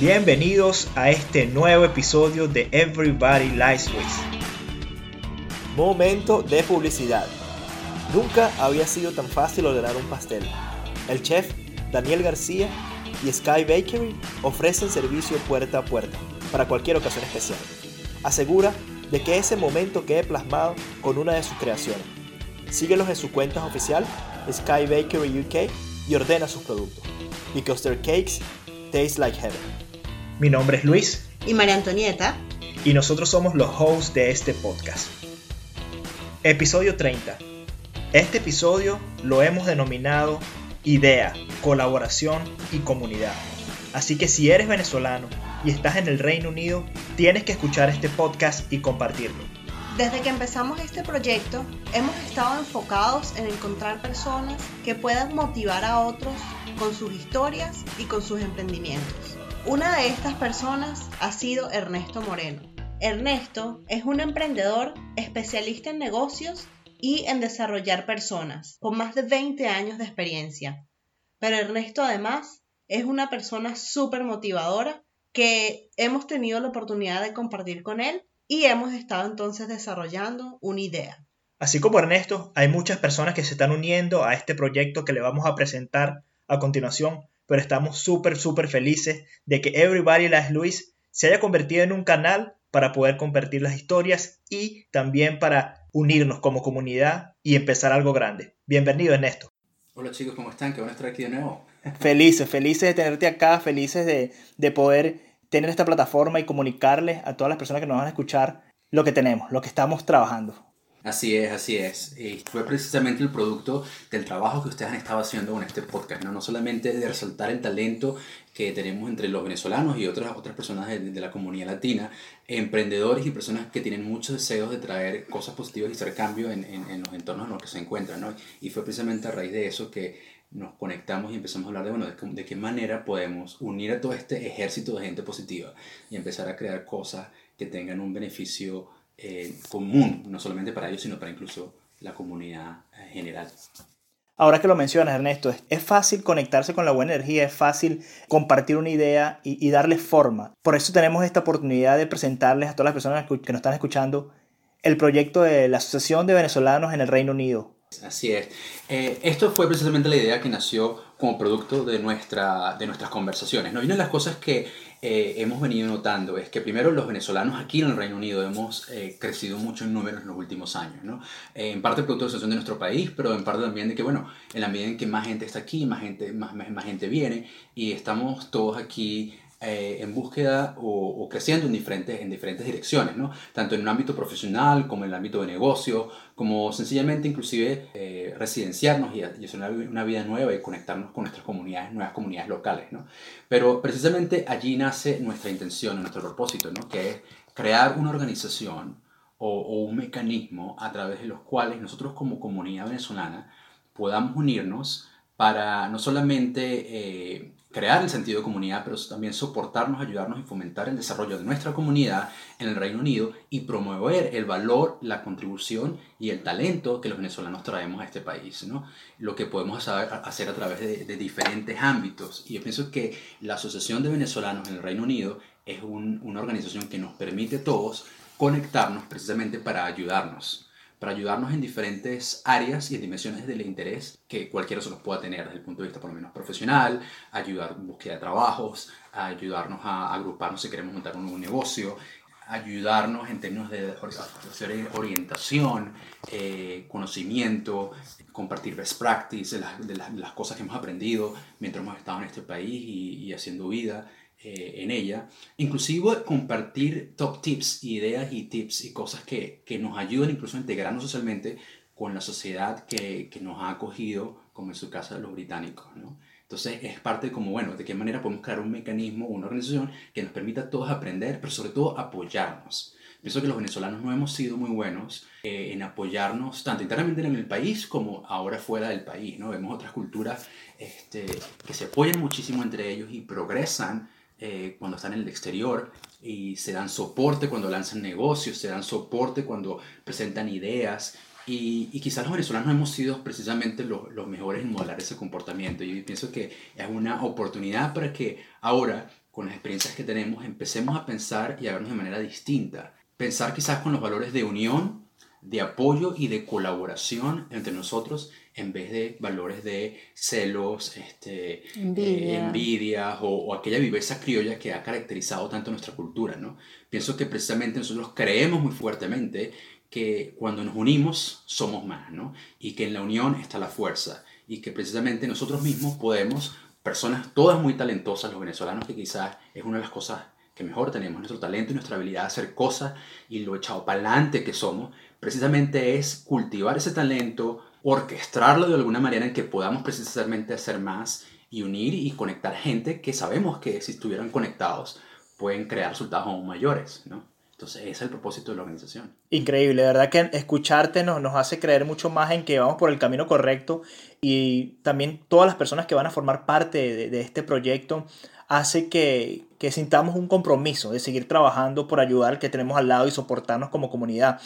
Bienvenidos a este nuevo episodio de Everybody Likes Swiss. Momento de publicidad. Nunca había sido tan fácil ordenar un pastel. El chef Daniel García y Sky Bakery ofrecen servicio puerta a puerta para cualquier ocasión especial. Asegura de que ese momento quede plasmado con una de sus creaciones. Síguelos en su cuenta oficial Sky Bakery UK y ordena sus productos. Because their cakes taste like heaven. Mi nombre es Luis. Y María Antonieta. Y nosotros somos los hosts de este podcast. Episodio 30. Este episodio lo hemos denominado Idea, Colaboración y Comunidad. Así que si eres venezolano y estás en el Reino Unido, tienes que escuchar este podcast y compartirlo. Desde que empezamos este proyecto, hemos estado enfocados en encontrar personas que puedan motivar a otros con sus historias y con sus emprendimientos. Una de estas personas ha sido Ernesto Moreno. Ernesto es un emprendedor especialista en negocios y en desarrollar personas, con más de 20 años de experiencia. Pero Ernesto además es una persona súper motivadora que hemos tenido la oportunidad de compartir con él y hemos estado entonces desarrollando una idea. Así como Ernesto, hay muchas personas que se están uniendo a este proyecto que le vamos a presentar a continuación pero estamos súper, súper felices de que Everybody Las Luis se haya convertido en un canal para poder compartir las historias y también para unirnos como comunidad y empezar algo grande. Bienvenido, Ernesto. Hola chicos, ¿cómo están? Qué bueno estar aquí de nuevo. Felices, felices de tenerte acá, felices de, de poder tener esta plataforma y comunicarles a todas las personas que nos van a escuchar lo que tenemos, lo que estamos trabajando. Así es, así es. Y fue precisamente el producto del trabajo que ustedes han estado haciendo con este podcast, no, no solamente de resaltar el talento que tenemos entre los venezolanos y otras, otras personas de, la comunidad latina, emprendedores y personas que tienen muchos deseos de traer cosas positivas y hacer cambio en, en, los entornos en los que se encuentran. ¿no? Y fue precisamente a raíz de eso que nos conectamos y empezamos a hablar de, bueno, de qué manera podemos unir a todo este ejército de gente positiva y empezar a crear cosas que tengan un beneficio eh, común, no solamente para ellos, sino para incluso la comunidad eh, general. Ahora que lo mencionas, Ernesto, es fácil conectarse con la buena energía, es fácil compartir una idea y, y darle forma. Por eso tenemos esta oportunidad de presentarles a todas las personas que nos están escuchando el proyecto de la Asociación de Venezolanos en el Reino Unido. Así es. Eh, esto fue precisamente la idea que nació como producto de, nuestra, de nuestras conversaciones. ¿no? Y una de las cosas que eh, hemos venido notando es que primero los venezolanos aquí en el Reino Unido hemos eh, crecido mucho en números en los últimos años, ¿no? Eh, en parte producto de la situación de nuestro país, pero en parte también de que, bueno, en la medida en que más gente está aquí, más gente, más, más gente viene y estamos todos aquí eh, en búsqueda o, o, creciendo en diferentes, en diferentes direcciones, ¿no? tanto en un ámbito profesional como en el ámbito de negocio, como sencillamente inclusive eh, residenciarnos y, y hacer una, una, vida nueva y conectarnos con nuestras comunidades, nuevas comunidades locales. ¿no? Pero precisamente allí nace nuestra intención, nuestro propósito, ¿no? que es crear una organización o, o un mecanismo a través de los cuales nosotros como comunidad venezolana podamos unirnos para no solamente eh, crear el sentido de comunidad, pero también soportarnos, ayudarnos y fomentar el desarrollo de nuestra comunidad en el Reino Unido y promover el valor, la contribución y el talento que los venezolanos traemos a este país, ¿no? Lo que podemos hacer a través de, de diferentes ámbitos. Y yo pienso que la Asociación de Venezolanos en el Reino Unido es un, una organización que nos permite a todos conectarnos precisamente para ayudarnos para ayudarnos en diferentes áreas y en dimensiones del interés que cualquiera se los pueda tener desde el punto de vista por lo menos profesional, ayudar en búsqueda de trabajos, ayudarnos a agruparnos si queremos montar un nuevo negocio, ayudarnos en términos de orientación, eh, conocimiento, compartir best practice de las, cosas que hemos aprendido mientras hemos estado en este país y haciendo vida eh, en ella, inclusive compartir top tips, ideas y tips y cosas que, que nos ayudan incluso a integrarnos socialmente con la sociedad que, que, nos ha acogido, como en su caso los británicos. ¿no? Entonces es parte como, bueno, de qué manera podemos crear un mecanismo, una organización que nos permita a todos aprender, pero sobre todo apoyarnos. Pienso que los venezolanos no hemos sido muy buenos eh, en apoyarnos tanto internamente en el país como ahora fuera del país. ¿no? Vemos otras culturas este, que se apoyan muchísimo entre ellos y progresan eh, cuando están en el exterior y se dan soporte cuando lanzan negocios, se dan soporte cuando presentan ideas. Y, y quizás los venezolanos no hemos sido precisamente los, los mejores en modelar ese comportamiento. Y pienso que es una oportunidad para que ahora con las experiencias que tenemos, empecemos a pensar y a vernos de manera distinta. Pensar quizás con los valores de unión, de apoyo y de colaboración entre nosotros en vez de valores de celos, este, Envidia. eh, envidias o, o aquella viveza criolla que ha caracterizado tanto nuestra cultura. ¿no? Pienso que precisamente nosotros creemos muy fuertemente que cuando nos unimos somos más, ¿no? Y que en la unión está la fuerza y que precisamente nosotros mismos podemos, personas todas muy talentosas, los venezolanos que quizás es una de las cosas que mejor tenemos, nuestro talento y nuestra habilidad de hacer cosas y lo echado para adelante que somos, precisamente es cultivar ese talento, orquestarlo de alguna manera en que podamos precisamente hacer más y unir y conectar gente que sabemos que si estuvieran conectados pueden crear resultados aún mayores, ¿no? Entonces ese es el propósito de la organización. Increíble, de verdad que escucharte nos, hace creer mucho más en que vamos por el camino correcto y también todas las personas que van a formar parte de, de este proyecto hace que, que, sintamos un compromiso de seguir trabajando por ayudar al que tenemos al lado y soportarnos como comunidad,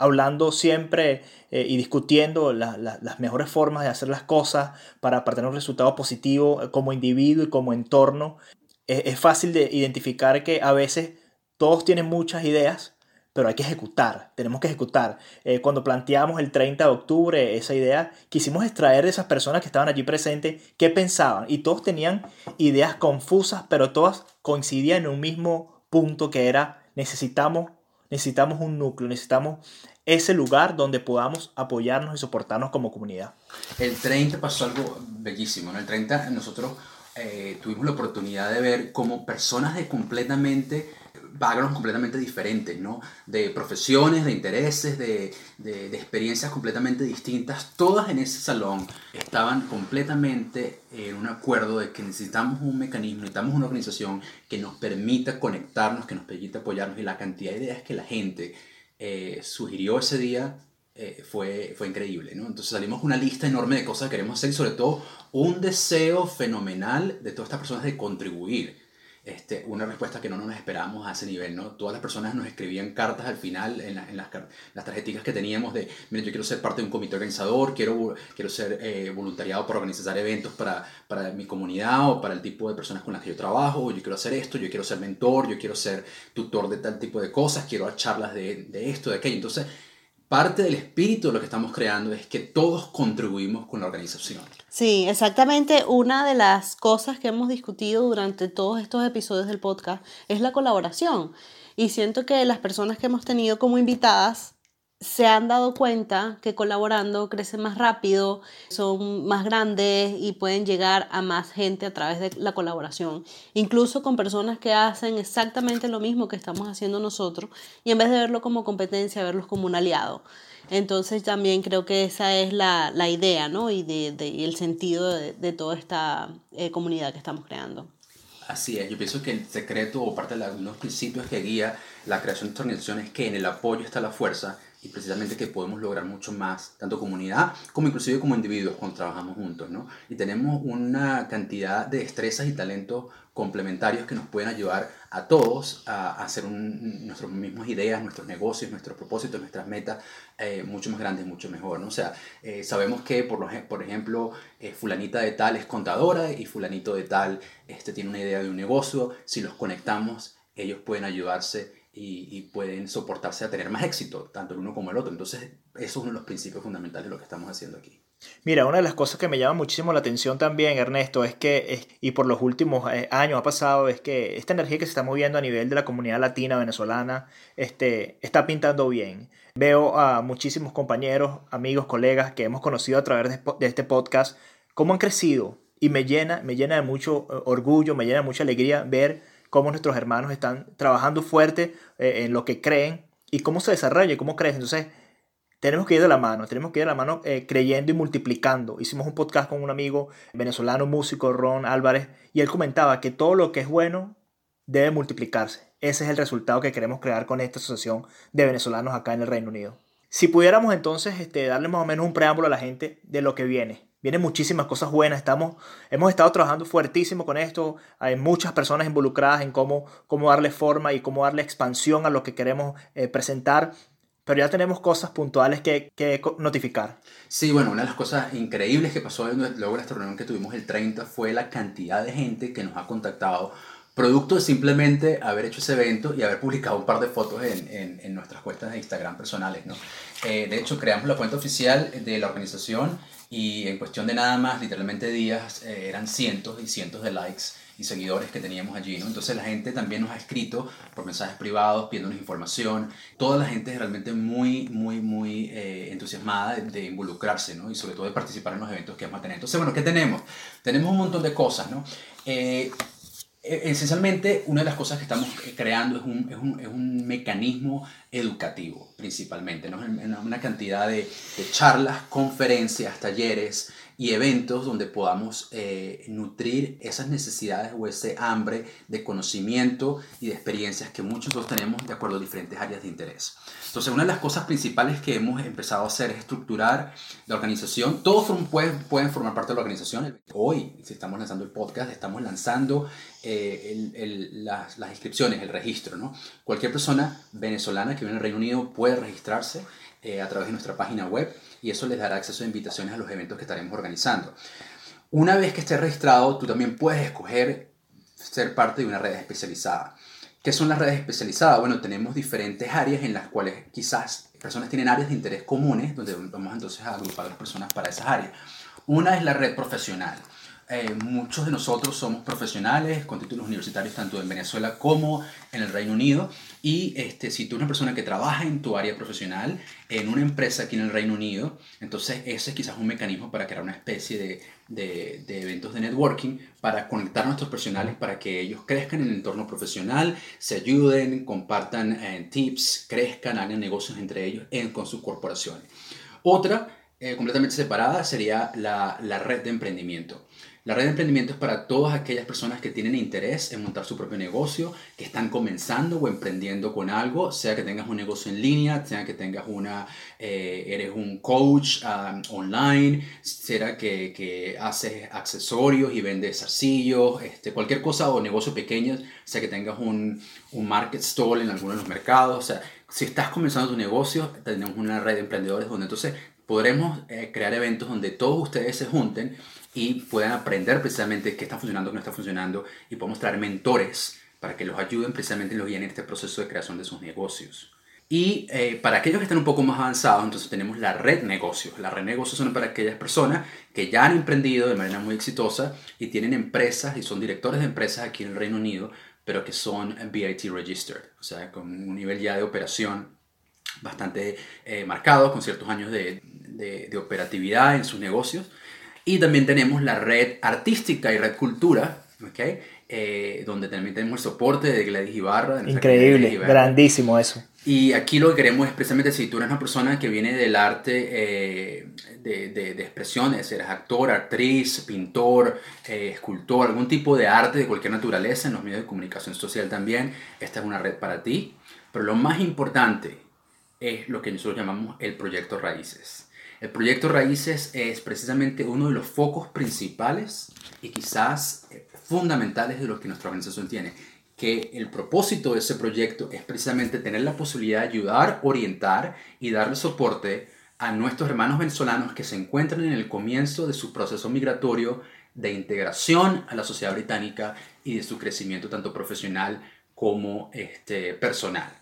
hablando siempre eh, y discutiendo la, la, las mejores formas de hacer las cosas para, para tener un resultado positivo eh, como individuo y como entorno. Es, es fácil de identificar que a veces todos tienen muchas ideas, pero hay que ejecutar, tenemos que ejecutar. Eh, cuando planteamos el 30 de octubre esa idea, quisimos extraer de esas personas que estaban allí presentes qué pensaban y todos tenían ideas confusas, pero todas coincidían en un mismo punto que era necesitamos, necesitamos un núcleo, necesitamos ese lugar donde podamos apoyarnos y soportarnos como comunidad. El 30 pasó algo bellísimo, ¿no? El 30 nosotros eh, tuvimos la oportunidad de ver como personas de completamente backgrounds completamente diferentes, ¿no? De profesiones, de intereses, de, de, experiencias completamente distintas, todas en ese salón estaban completamente en un acuerdo de que necesitamos un mecanismo, necesitamos una organización que nos permita conectarnos, que nos permita apoyarnos y la cantidad de ideas que la gente eh, sugirió ese día eh, fue, fue increíble, ¿no? Entonces salimos con una lista enorme de cosas que queremos hacer y sobre todo un deseo fenomenal de todas estas personas de contribuir este, una respuesta que no nos esperábamos a ese nivel, ¿no? Todas las personas nos escribían cartas al final en, la, las, las que teníamos de, miren, yo quiero ser parte de un comité organizador, quiero, quiero ser eh, voluntariado para organizar eventos para, para mi comunidad o para el tipo de personas con las que yo trabajo, yo quiero hacer esto, yo quiero ser mentor, yo quiero ser tutor de tal tipo de cosas, quiero dar charlas de, de esto, de aquello. Entonces, parte del espíritu de lo que estamos creando es que todos contribuimos con la organización. Sí, exactamente. Una de las cosas que hemos discutido durante todos estos episodios del podcast es la colaboración. Y siento que las personas que hemos tenido como invitadas se han dado cuenta que colaborando crecen más rápido, son más grandes y pueden llegar a más gente a través de la colaboración, incluso con personas que hacen exactamente lo mismo que estamos haciendo nosotros y en vez de verlo como competencia, verlos como un aliado. Entonces también creo que esa es la, la idea ¿no? y, de, de, el sentido de, de toda esta eh, comunidad que estamos creando. Así es, yo pienso que el secreto o parte de los principios que guía la creación de esta organización es que en el apoyo está la fuerza y precisamente que podemos lograr mucho más, tanto comunidad como inclusive como individuos cuando trabajamos juntos, ¿no? Y tenemos una cantidad de destrezas y talentos complementarios que nos pueden ayudar a todos a, hacer nuestras mismas ideas, nuestros negocios, nuestros propósitos, nuestras metas eh, mucho más grandes, mucho mejor, ¿no? O sea, eh, sabemos que, por, lo, por ejemplo, eh, fulanita de tal es contadora y fulanito de tal este, tiene una idea de un negocio, si los conectamos, ellos pueden ayudarse y, pueden soportarse a tener más éxito, tanto el uno como el otro. Entonces, eso es uno de los principios fundamentales de lo que estamos haciendo aquí. Mira, una de las cosas que me llama muchísimo la atención también, Ernesto, es que, y por los últimos años ha pasado, es que esta energía que se está moviendo a nivel de la comunidad latina venezolana este, está pintando bien. Veo a muchísimos compañeros, amigos, colegas que hemos conocido a través de, este podcast, cómo han crecido. Y me llena, me llena de mucho orgullo, me llena de mucha alegría ver cómo nuestros hermanos están trabajando fuerte eh, en lo que creen y cómo se desarrolla y cómo crecen. Entonces, tenemos que ir de la mano, tenemos que ir de la mano eh, creyendo y multiplicando. Hicimos un podcast con un amigo venezolano, músico, Ron Álvarez, y él comentaba que todo lo que es bueno debe multiplicarse. Ese es el resultado que queremos crear con esta asociación de venezolanos acá en el Reino Unido. Si pudiéramos entonces este, darle más o menos un preámbulo a la gente de lo que viene, Vienen muchísimas cosas buenas. Estamos, hemos estado trabajando fuertísimo con esto. Hay muchas personas involucradas en cómo, cómo darle forma y cómo darle expansión a lo que queremos eh, presentar. Pero ya tenemos cosas puntuales que, que, notificar. Sí, bueno, una de las cosas increíbles que pasó luego de esta reunión que tuvimos el 30 fue la cantidad de gente que nos ha contactado producto de simplemente haber hecho ese evento y haber publicado un par de fotos en, en, en nuestras cuentas de Instagram personales. ¿no? Eh, de hecho, creamos la cuenta oficial de la organización y en cuestión de nada más, literalmente días, eh, eran cientos y cientos de likes y seguidores que teníamos allí, ¿no? Entonces la gente también nos ha escrito por mensajes privados pidiéndonos información. Toda la gente es realmente muy, muy, muy eh, entusiasmada de, involucrarse, ¿no? Y sobre todo de participar en los eventos que vamos a tener. Entonces, bueno, ¿qué tenemos? Tenemos un montón de cosas, ¿no? Eh, esencialmente, una de las cosas que estamos creando es un, es un, es un mecanismo educativo, principalmente, ¿no? Una cantidad de charlas, conferencias, talleres, y eventos donde podamos eh, nutrir esas necesidades o ese hambre de conocimiento y de experiencias que muchos nosotros tenemos de acuerdo a diferentes áreas de interés. Entonces, una de las cosas principales que hemos empezado a hacer es estructurar la organización. Todos pueden, formar parte de la organización. Hoy, si estamos lanzando el podcast, estamos lanzando eh, las inscripciones, el registro. ¿no? Cualquier persona venezolana que viene al Reino Unido puede registrarse eh, a través de nuestra página web y eso les dará acceso a invitaciones a los eventos que estaremos organizando. Una vez que estés registrado, tú también puedes escoger ser parte de una red especializada. ¿Qué son las redes especializadas? Bueno, tenemos diferentes áreas en las cuales quizás personas tienen áreas de interés comunes, donde vamos entonces a agrupar a las personas para esas áreas. Una es la red profesional. Eh, muchos de nosotros somos profesionales con títulos universitarios tanto en Venezuela como en el Reino Unido. Y este, si tú eres una persona que trabaja en tu área profesional, en una empresa aquí en el Reino Unido, entonces ese es quizás un mecanismo para crear una especie de, de, eventos de networking para conectar a nuestros profesionales para que ellos crezcan en el entorno profesional, se ayuden, compartan eh, tips, crezcan, hagan negocios entre ellos en, con sus corporaciones. Otra, eh, completamente separada, sería la red de emprendimiento. La red de emprendimiento es para todas aquellas personas que tienen interés en montar su propio negocio, que están comenzando o emprendiendo con algo, sea que tengas un negocio en línea, sea que tengas una, eh, eres un coach um, online, sea que, que, haces accesorios y vendes arcillos, este, cualquier cosa o negocio pequeño, sea que tengas un, un market stall en alguno de los mercados, o sea, si estás comenzando tu negocio, tenemos una red de emprendedores donde entonces podremos eh, crear eventos donde todos ustedes se junten y puedan aprender precisamente qué está funcionando, qué no está funcionando y podemos traer mentores para que los ayuden precisamente los guíen en este proceso de creación de sus negocios. Y eh, para aquellos que están un poco más avanzados, entonces tenemos la red negocios. La red negocios son para aquellas personas que ya han emprendido de manera muy exitosa y tienen empresas y son directores de empresas aquí en el Reino Unido, pero que son BIT registered, o sea, con un nivel ya de operación bastante eh, marcado, con ciertos años de, de, de operatividad en sus negocios y también tenemos la red artística y red cultura, ¿okay? Eh, donde también tenemos el soporte de Gladys Ibarra. Increíble, grandísimo eso. Y aquí lo que queremos es precisamente si tú eres una persona que viene del arte eh, de, de, de, expresiones, eres actor, actriz, pintor, eh, escultor, algún tipo de arte de cualquier naturaleza en los medios de comunicación social también, esta es una red para ti. Pero lo más importante es lo que nosotros llamamos el proyecto Raíces. El proyecto Raíces es precisamente uno de los focos principales y quizás eh, fundamentales de los que nuestra organización tiene. Que el propósito de ese proyecto es precisamente tener la posibilidad de ayudar, orientar y darle soporte a nuestros hermanos venezolanos que se encuentran en el comienzo de su proceso migratorio de integración a la sociedad británica y de su crecimiento tanto profesional como este, personal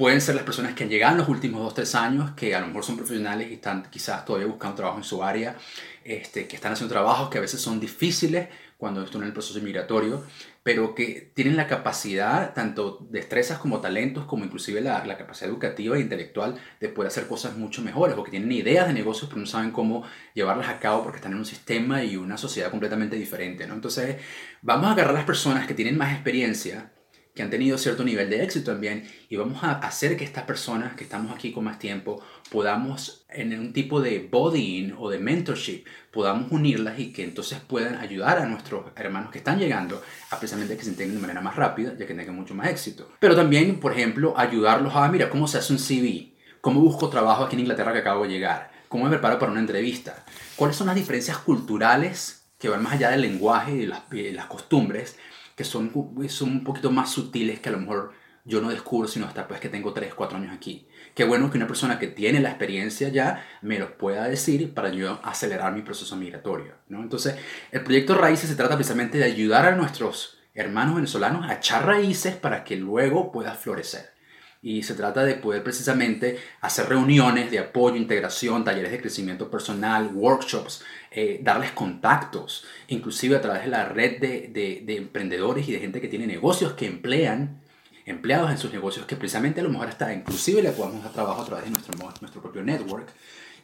pueden ser las personas que han llegado en los últimos 2 tres años, que a lo mejor son profesionales y están quizás todavía buscando trabajo en su área, este, que están haciendo trabajos que a veces son difíciles cuando están en el proceso migratorio, pero que tienen la capacidad, tanto destrezas como talentos, como inclusive la, la, capacidad educativa e intelectual de poder hacer cosas mucho mejores, o que tienen ideas de negocios pero no saben cómo llevarlas a cabo porque están en un sistema y una sociedad completamente diferente. ¿no? Entonces, vamos a agarrar a las personas que tienen más experiencia, que han tenido cierto nivel de éxito también y vamos a hacer que estas personas que estamos aquí con más tiempo podamos en un tipo de bodying o de mentorship podamos unirlas y que entonces puedan ayudar a nuestros hermanos que están llegando a precisamente que se integren de manera más rápida ya que tengan mucho más éxito. Pero también por ejemplo ayudarlos a mira cómo se hace un CV cómo busco trabajo aquí en Inglaterra que acabo de llegar cómo me preparo para una entrevista cuáles son las diferencias culturales que van más allá del lenguaje y las, y las costumbres que son, son un poquito más sutiles que a lo mejor yo no descubro sino hasta pues que tengo 3, 4 años aquí. Qué bueno que una persona que tiene la experiencia ya me los pueda decir para yo acelerar mi proceso migratorio. ¿no? Entonces, el proyecto Raíces se trata precisamente de ayudar a nuestros hermanos venezolanos a echar raíces para que luego pueda florecer. Y se trata de poder precisamente hacer reuniones de apoyo, integración, talleres de crecimiento personal, workshops, eh, darles contactos, inclusive a través de la red de, de, emprendedores y de gente que tiene negocios que emplean empleados en sus negocios que precisamente a lo mejor hasta inclusive le podemos dar trabajo a través de nuestro, nuestro propio network.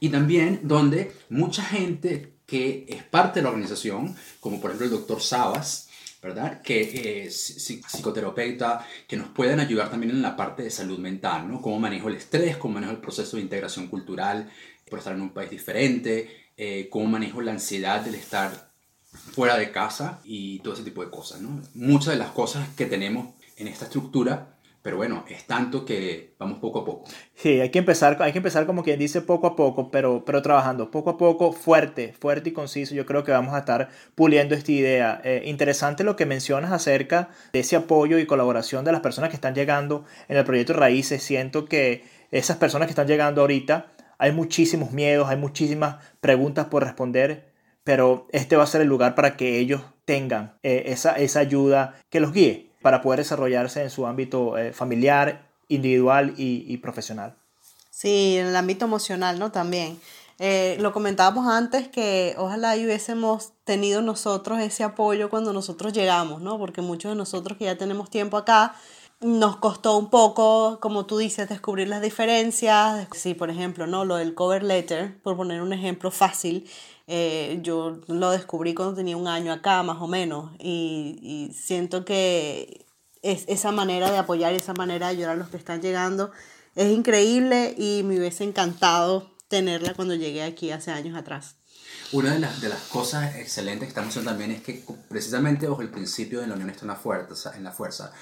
Y también donde mucha gente que es parte de la organización, como por ejemplo el doctor Sabas, ¿verdad? Que es psicoterapeuta, que nos pueden ayudar también en la parte de salud mental, ¿no? Cómo manejo el estrés, cómo manejo el proceso de integración cultural por estar en un país diferente, eh, cómo manejo la ansiedad del estar fuera de casa y todo ese tipo de cosas, ¿no? Muchas de las cosas que tenemos en esta estructura pero bueno, es tanto que vamos poco a poco. Sí, hay que empezar, hay que empezar como quien dice poco a poco, pero, pero trabajando poco a poco, fuerte, fuerte y conciso. Yo creo que vamos a estar puliendo esta idea. Eh, interesante lo que mencionas acerca de ese apoyo y colaboración de las personas que están llegando en el proyecto Raíces. Siento que esas personas que están llegando ahorita, hay muchísimos miedos, hay muchísimas preguntas por responder, pero este va a ser el lugar para que ellos tengan eh, esa, esa ayuda que los guíe para poder desarrollarse en su ámbito eh, familiar, individual y, profesional. Sí, en el ámbito emocional, ¿no? También. Eh, lo comentábamos antes que ojalá hubiésemos tenido nosotros ese apoyo cuando nosotros llegamos, ¿no? Porque muchos de nosotros que ya tenemos tiempo acá, nos costó un poco, como tú dices, descubrir las diferencias. Sí, por ejemplo, ¿no? Lo del cover letter, por poner un ejemplo fácil, eh, yo lo descubrí cuando tenía un año acá, más o menos, y, y siento que es, esa manera de apoyar y esa manera de ayudar a los que están llegando es increíble y me hubiese encantado tenerla cuando llegué aquí hace años atrás. Una de las, de las cosas excelentes que estamos haciendo también es que precisamente bajo el principio de la unión está en la fuerza, en la fuerza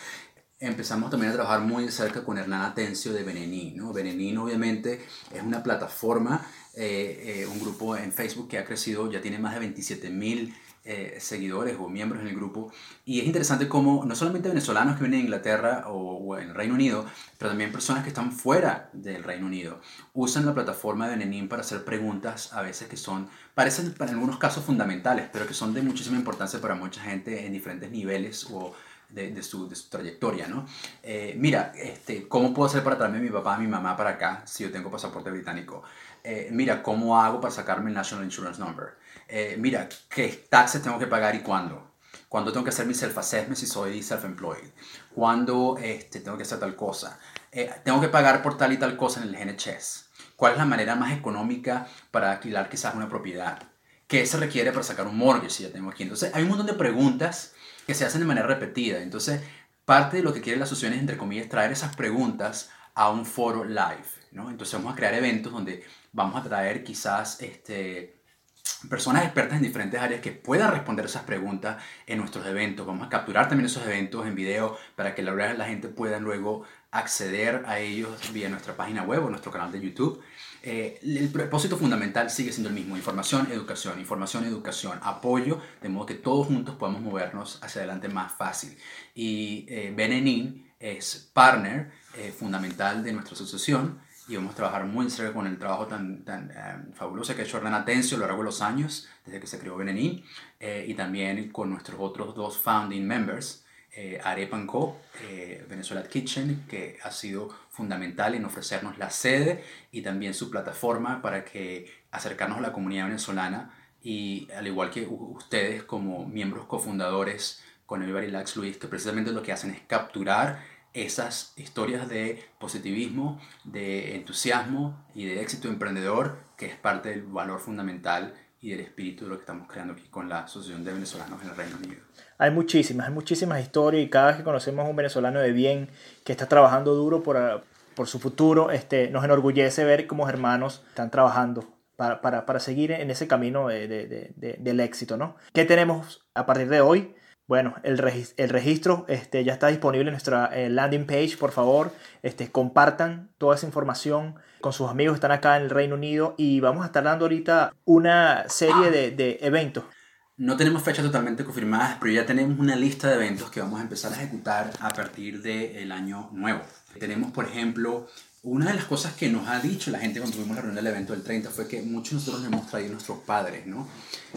empezamos también a trabajar muy cerca con Hernán Atencio de Benenín. ¿no? Benenín obviamente es una plataforma, eh, eh, un grupo en Facebook que ha crecido, ya tiene más de 27 mil eh, seguidores o miembros en el grupo. Y es interesante cómo no solamente venezolanos que vienen de Inglaterra o, en el Reino Unido, pero también personas que están fuera del Reino Unido usan la plataforma de Benenín para hacer preguntas a veces que son, parecen en algunos casos fundamentales, pero que son de muchísima importancia para mucha gente en diferentes niveles o de, su, de, su, trayectoria, ¿no? Eh, mira, este, ¿cómo puedo hacer para traerme a mi papá, a mi mamá para acá si yo tengo pasaporte británico? Eh, mira, ¿cómo hago para sacarme el National Insurance Number? Eh, mira, ¿qué taxes tengo que pagar y cuándo? ¿Cuándo tengo que hacer mi self-assessment si soy self-employed? ¿Cuándo este, tengo que hacer tal cosa? ¿Tengo que pagar por tal y tal cosa en el NHS? ¿Cuál es la manera más económica para alquilar quizás una propiedad? ¿Qué se requiere para sacar un mortgage si ya tengo aquí? Entonces, hay un montón de preguntas que se hacen de manera repetida. Entonces, parte de lo que quiere la asociación es, entre comillas, traer esas preguntas a un foro live. ¿no? Entonces, vamos a crear eventos donde vamos a traer quizás este, personas expertas en diferentes áreas que puedan responder esas preguntas en nuestros eventos. Vamos a capturar también esos eventos en video para que la, la gente pueda luego acceder a ellos vía nuestra página web o nuestro canal de YouTube. Eh, el propósito fundamental sigue siendo el mismo, información, educación, información, educación, apoyo, de modo que todos juntos podamos movernos hacia adelante más fácil. Y eh, Benenín es partner eh, fundamental de nuestra asociación y vamos a trabajar muy en serio con el trabajo tan, tan fabuloso que ha hecho Hernán Atencio a lo largo de los años, desde que se creó Benenín, y también con nuestros otros dos founding members, eh, eh, Venezuela Kitchen, que ha sido fundamental en ofrecernos la sede y también su plataforma para que acercarnos a la comunidad venezolana y al igual que ustedes como miembros cofundadores con Everybody Lax Luis, que precisamente lo que hacen es capturar esas historias de positivismo, de entusiasmo y de éxito emprendedor, que es parte del valor fundamental y del espíritu de lo que estamos creando aquí con la Asociación de Venezolanos en el Reino Unido. Hay muchísimas, hay muchísimas historias y cada vez que conocemos a un venezolano de bien que está trabajando duro por, por su futuro, este, nos enorgullece ver cómo hermanos están trabajando para, para, para seguir en ese camino de, de, de, del éxito. ¿no? ¿Qué tenemos a partir de hoy? Bueno, el, el registro este, ya está disponible en nuestra eh, landing page. Por favor, este, compartan toda esa información con sus amigos están acá en el Reino Unido y vamos a estar dando ahorita una serie de, de eventos. No tenemos fechas totalmente confirmadas, pero ya tenemos una lista de eventos que vamos a empezar a ejecutar a partir del año nuevo. Tenemos, por ejemplo, una de las cosas que nos ha dicho la gente cuando tuvimos la reunión del evento del 30 fue que muchos de nosotros hemos traído a nuestros padres, ¿no?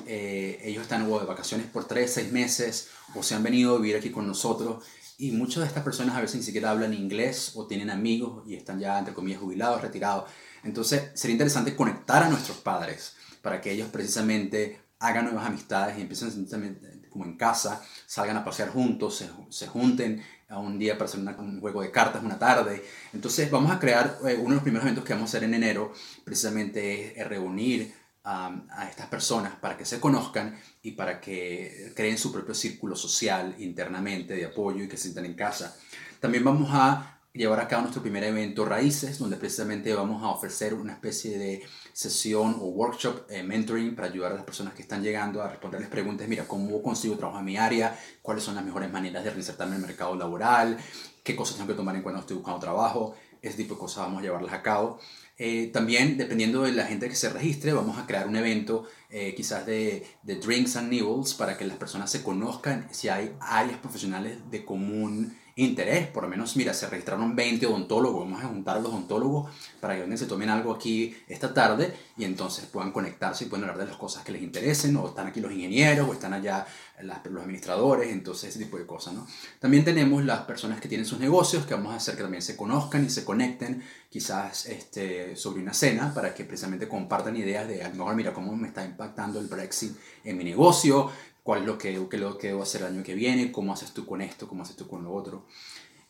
Eh, ellos están o de vacaciones por 3, 6 meses o se han venido a vivir aquí con nosotros y muchas de estas personas a veces ni siquiera hablan inglés o tienen amigos y están ya, entre comillas, jubilados, retirados. Entonces sería interesante conectar a nuestros padres para que ellos precisamente hagan nuevas amistades y empiecen a sentirse como en casa, salgan a pasear juntos, se, se junten a un día para hacer un juego de cartas una tarde. Entonces vamos a crear, eh, uno de los primeros eventos que vamos a hacer en enero precisamente es reunir a estas personas para que se conozcan y para que creen su propio círculo social internamente de apoyo y que se sientan en casa. También vamos a llevar a cabo nuestro primer evento Raíces, donde precisamente vamos a ofrecer una especie de sesión o workshop, eh, mentoring, para ayudar a las personas que están llegando a responderles preguntas, mira, ¿cómo consigo trabajo en mi área? ¿Cuáles son las mejores maneras de reinsertarme en el mercado laboral? ¿Qué cosas tengo que tomar en cuenta cuando estoy buscando trabajo? Ese tipo de cosas vamos a llevarlas a cabo. Eh, también, dependiendo de la gente que se registre, vamos a crear un evento eh, quizás de, de, drinks and nibbles para que las personas se conozcan si hay áreas profesionales de común interés, por lo menos, mira, se registraron 20 odontólogos, vamos a juntar a los odontólogos para que se tomen algo aquí esta tarde y entonces puedan conectarse y puedan hablar de las cosas que les interesen, o están aquí los ingenieros, o están allá los administradores, entonces ese tipo de cosas, ¿no? También tenemos las personas que tienen sus negocios, que vamos a hacer que también se conozcan y se conecten, quizás este, sobre una cena, para que precisamente compartan ideas de, a mejor, mira, cómo me está impactando el Brexit en mi negocio, cuál es lo que, qué lo que debo hacer el año que viene, cómo haces tú con esto, cómo haces tú con lo otro.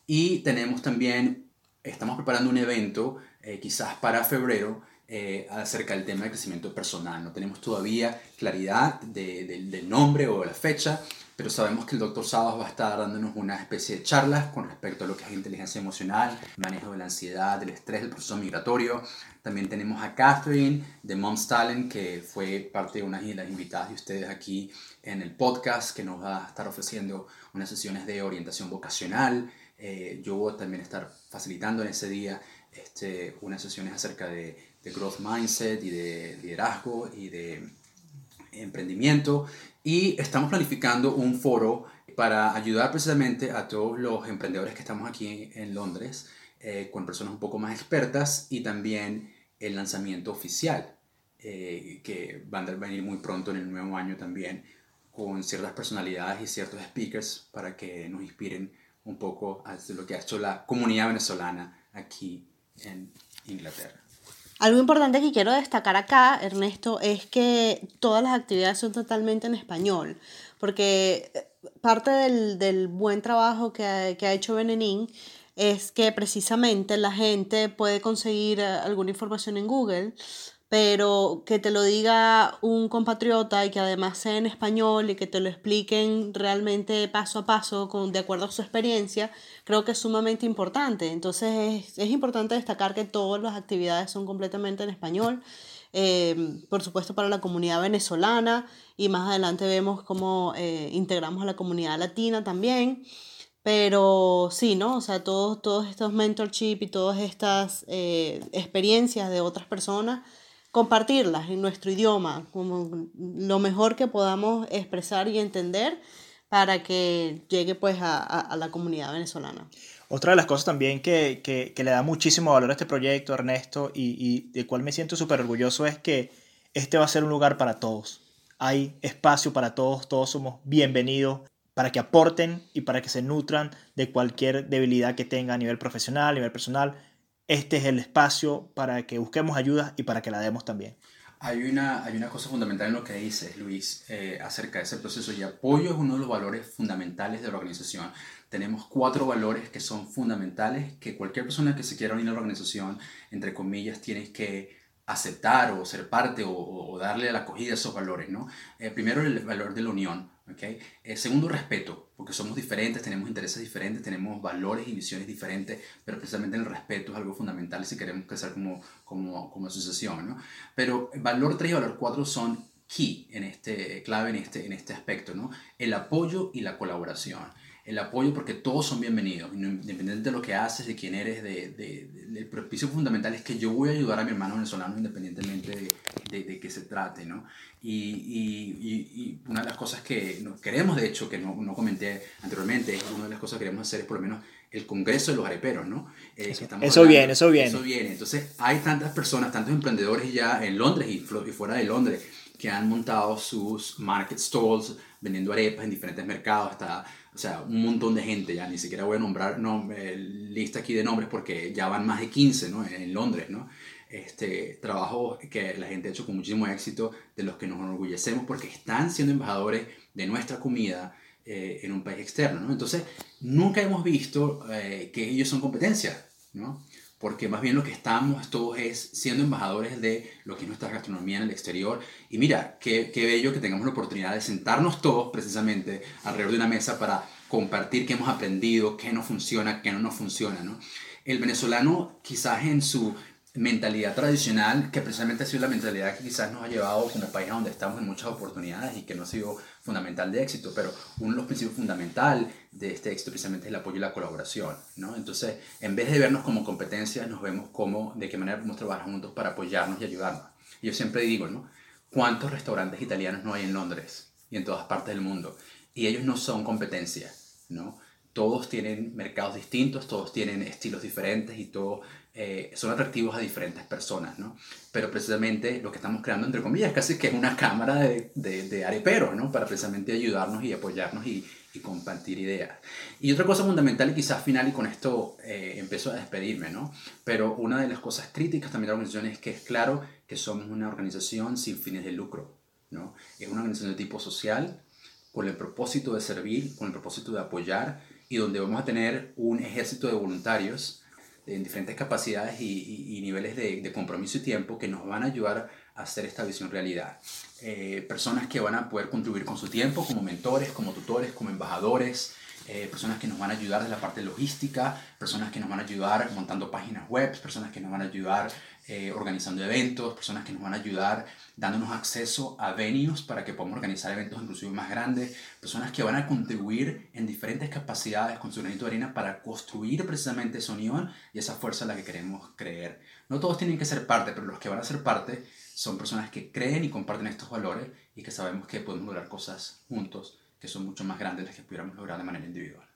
Y tenemos también, estamos preparando un evento, eh, quizás para febrero, eh, acerca del tema de crecimiento personal. No tenemos todavía claridad de, del nombre o la fecha, pero sabemos que el doctor Sabas va a estar dándonos una especie de charlas con respecto a lo que es inteligencia emocional, manejo de la ansiedad, del estrés, del proceso migratorio. También tenemos a Catherine de Mom's Talent, que fue parte de una de las invitadas de ustedes aquí en el podcast, que nos va a estar ofreciendo unas sesiones de orientación vocacional. Eh, yo voy a también estar facilitando en ese día este, unas sesiones acerca de, de growth mindset y de liderazgo y de emprendimiento y estamos planificando un foro para ayudar precisamente a todos los emprendedores que estamos aquí en Londres eh, con personas un poco más expertas y también el lanzamiento oficial eh, que van a venir muy pronto en el nuevo año también con ciertas personalidades y ciertos speakers para que nos inspiren un poco a lo que ha hecho la comunidad venezolana aquí en Inglaterra. Algo importante que quiero destacar acá, Ernesto, es que todas las actividades son totalmente en español, porque eh, parte del, del buen trabajo que que ha hecho Benenín es que precisamente la gente puede conseguir eh, alguna información en Google, pero que te lo diga un compatriota y que además sea en español y que te lo expliquen realmente paso a paso con, de acuerdo a su experiencia, creo que es sumamente importante. Entonces es, es importante destacar que todas las actividades son completamente en español. Eh, por supuesto para la comunidad venezolana y más adelante vemos cómo eh, integramos a la comunidad latina también. Pero sí, ¿no? O sea, todos, todos estos mentorship y todas estas eh, experiencias de otras personas compartirlas en nuestro idioma, como lo mejor que podamos expresar y entender para que llegue pues a, a, la comunidad venezolana. Otra de las cosas también que, que, que, le da muchísimo valor a este proyecto, Ernesto, y, y de cual me siento súper orgulloso es que este va a ser un lugar para todos. Hay espacio para todos, todos somos bienvenidos para que aporten y para que se nutran de cualquier debilidad que tenga a nivel profesional, a nivel personal, este es el espacio para que busquemos ayuda y para que la demos también. Hay una, hay una cosa fundamental en lo que dices, Luis, eh, acerca de ese proceso y apoyo es uno de los valores fundamentales de la organización. Tenemos cuatro valores que son fundamentales, que cualquier persona que se quiera unir a la organización, entre comillas, tiene que aceptar o ser parte o, darle la acogida a esos valores. ¿no? Eh, primero, el valor de la unión. ¿okay? Eh, segundo, respeto, porque somos diferentes, tenemos intereses diferentes, tenemos valores y visiones diferentes, pero precisamente el respeto es algo fundamental si queremos crecer como, como, como asociación. ¿no? Pero valor 3 y valor 4 son key en este, clave en este, en este aspecto, ¿no? el apoyo y la colaboración el apoyo porque todos son bienvenidos, independientemente de lo que haces, de quién eres, de, de, el propicio fundamental es que yo voy a ayudar a mi hermano venezolano independientemente de, de, qué se trate, ¿no? Y, y, y, una de las cosas que queremos, de hecho, que no, no, comenté anteriormente, una de las cosas que queremos hacer es por lo menos el Congreso de los Areperos, ¿no? Eh, eso, viene, eso viene. Eso viene. Entonces, hay tantas personas, tantos emprendedores ya en Londres y, y fuera de Londres que han montado sus market stalls vendiendo arepas en diferentes mercados, hasta, o sea, un montón de gente ya, ni siquiera voy a nombrar no, eh, lista aquí de nombres porque ya van más de 15, ¿no? En Londres, ¿no? Este, trabajo que la gente ha hecho con muchísimo éxito, de los que nos enorgullecemos porque están siendo embajadores de nuestra comida eh, en un país externo, ¿no? Entonces, nunca hemos visto eh, que ellos son competencia, ¿no? Porque más bien lo que estamos todos es siendo embajadores de lo que es nuestra gastronomía en el exterior. Y mira, qué, qué bello que tengamos la oportunidad de sentarnos todos precisamente alrededor de una mesa para compartir qué hemos aprendido, qué no funciona, qué no nos funciona, ¿no? El venezolano quizás en su mentalidad tradicional, que precisamente ha sido la mentalidad que quizás nos ha llevado como país a donde estamos en muchas oportunidades y que no ha sido fundamental de éxito, pero uno de los principios fundamentales de este éxito precisamente es el apoyo y la colaboración, ¿no? Entonces, en vez de vernos como competencia, nos vemos como de qué manera podemos trabajar juntos para apoyarnos y ayudarnos. yo siempre digo, ¿no? ¿Cuántos restaurantes italianos no hay en Londres y en todas partes del mundo? Y ellos no son competencia, ¿no? Todos tienen mercados distintos, todos tienen estilos diferentes y todos eh, son atractivos a diferentes personas, ¿no? Pero precisamente lo que estamos creando, entre comillas, casi que es una cámara de, de, de ¿no? Para precisamente ayudarnos y apoyarnos y, compartir ideas. Y otra cosa fundamental y quizás final, y con esto eh, a despedirme, ¿no? Pero una de las cosas críticas también de la organización es que es claro que somos una organización sin fines de lucro, ¿no? Es una organización de tipo social, con el propósito de servir, con el propósito de apoyar, y donde vamos a tener un ejército de voluntarios en diferentes capacidades y, niveles de, compromiso y tiempo que nos van a ayudar a hacer esta visión realidad. Eh, personas que van a poder contribuir con su tiempo como mentores, como tutores, como embajadores, eh, personas que nos van a ayudar de la parte logística, personas que nos van a ayudar montando páginas web, personas que nos van a ayudar eh, organizando eventos, personas que nos van a ayudar dándonos acceso a venues para que podamos organizar eventos inclusive más grandes, personas que van a contribuir en diferentes capacidades con su granito de arena para construir precisamente esa unión y esa fuerza en la que queremos creer. No todos tienen que ser parte, pero los que van a ser parte son personas que creen y comparten estos valores y que sabemos que podemos lograr cosas juntos que son mucho más grandes de las que pudiéramos lograr de manera individual.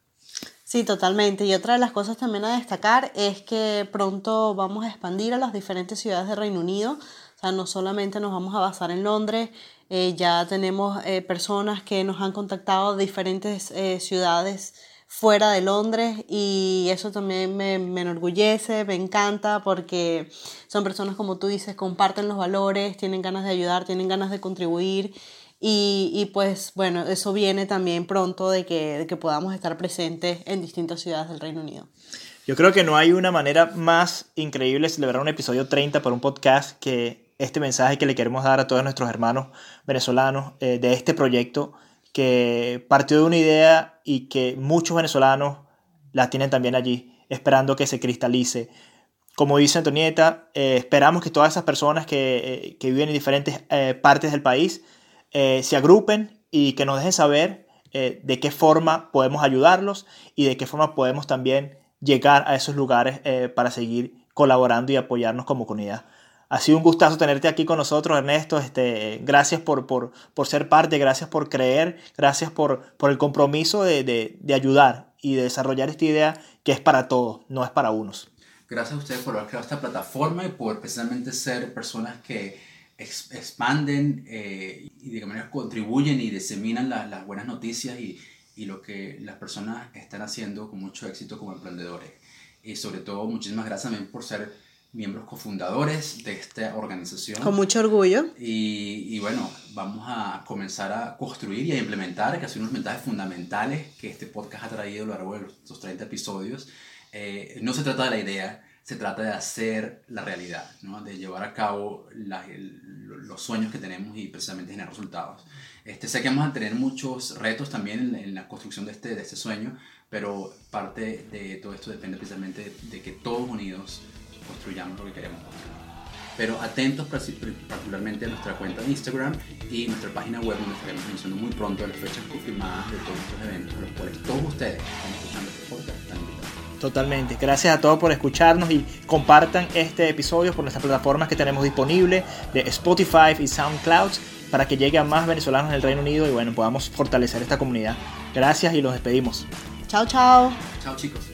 Sí, totalmente. Y otra de las cosas también a destacar es que pronto vamos a expandir a las diferentes ciudades del Reino Unido. O sea, no solamente nos vamos a basar en Londres, eh, ya tenemos eh, personas que nos han contactado de diferentes eh, ciudades fuera de Londres y eso también me, me, enorgullece, me encanta porque son personas como tú dices, comparten los valores, tienen ganas de ayudar, tienen ganas de contribuir y, pues bueno, eso viene también pronto de que, de que podamos estar presentes en distintas ciudades del Reino Unido. Yo creo que no hay una manera más increíble de celebrar un episodio 30 para un podcast que este mensaje que le queremos dar a todos nuestros hermanos venezolanos eh, de este proyecto que partió de una idea y que muchos venezolanos la tienen también allí, esperando que se cristalice. Como dice Antonieta, eh, esperamos que todas esas personas que, eh, que viven en diferentes partes del país eh, se agrupen y que nos dejen saber eh, de qué forma podemos ayudarlos y de qué forma podemos también llegar a esos lugares eh, para seguir colaborando y apoyarnos como comunidad. Ha sido un gustazo tenerte aquí con nosotros, Ernesto. Este, gracias por, por, por ser parte, gracias por creer, gracias por, por el compromiso de, de, de ayudar y de desarrollar esta idea que es para todos, no es para unos. Gracias a ustedes por haber creado esta plataforma y por precisamente ser personas que expanden eh, y de qué manera contribuyen y diseminan las buenas noticias y, y, lo que las personas están haciendo con mucho éxito como emprendedores. Y sobre todo, muchísimas gracias también por ser miembros cofundadores de esta organización. Con mucho orgullo. Y, y, bueno, vamos a comenzar a construir y a implementar, que son unos mensajes fundamentales que este podcast ha traído a lo largo de los 30 episodios. Eh, no se trata de la idea, se trata de hacer la realidad, ¿no? de llevar a cabo los sueños que tenemos y precisamente generar resultados. Este, sé que vamos a tener muchos retos también en, la construcción de este, de este sueño, pero parte de todo esto depende precisamente de que todos unidos construyamos lo que queremos construir. Pero atentos particularmente a nuestra cuenta de Instagram y nuestra página web donde estaremos anunciando muy pronto las fechas confirmadas de todos estos eventos, los cuales todos ustedes están escuchando este podcast están invitados. Totalmente. Gracias a todos por escucharnos y compartan este episodio por nuestras plataformas que tenemos disponibles de Spotify y SoundCloud para que llegue a más venezolanos en el Reino Unido y bueno, podamos fortalecer esta comunidad. Gracias y los despedimos. Chao, chao. Chao chicos.